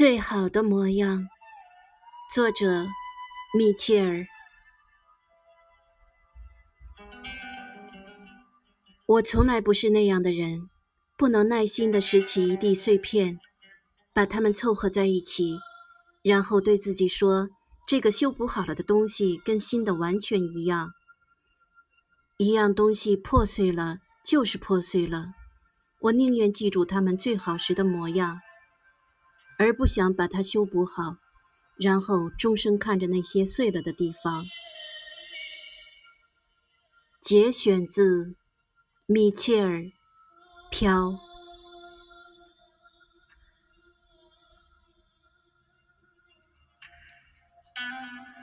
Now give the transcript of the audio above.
最好的模样，作者米切尔。我从来不是那样的人，不能耐心地拾起一地碎片，把它们凑合在一起，然后对自己说：“这个修补好了的东西跟新的完全一样。”一样东西破碎了，就是破碎了。我宁愿记住它们最好时的模样。而不想把它修补好，然后终生看着那些碎了的地方。节选自米切尔·飘。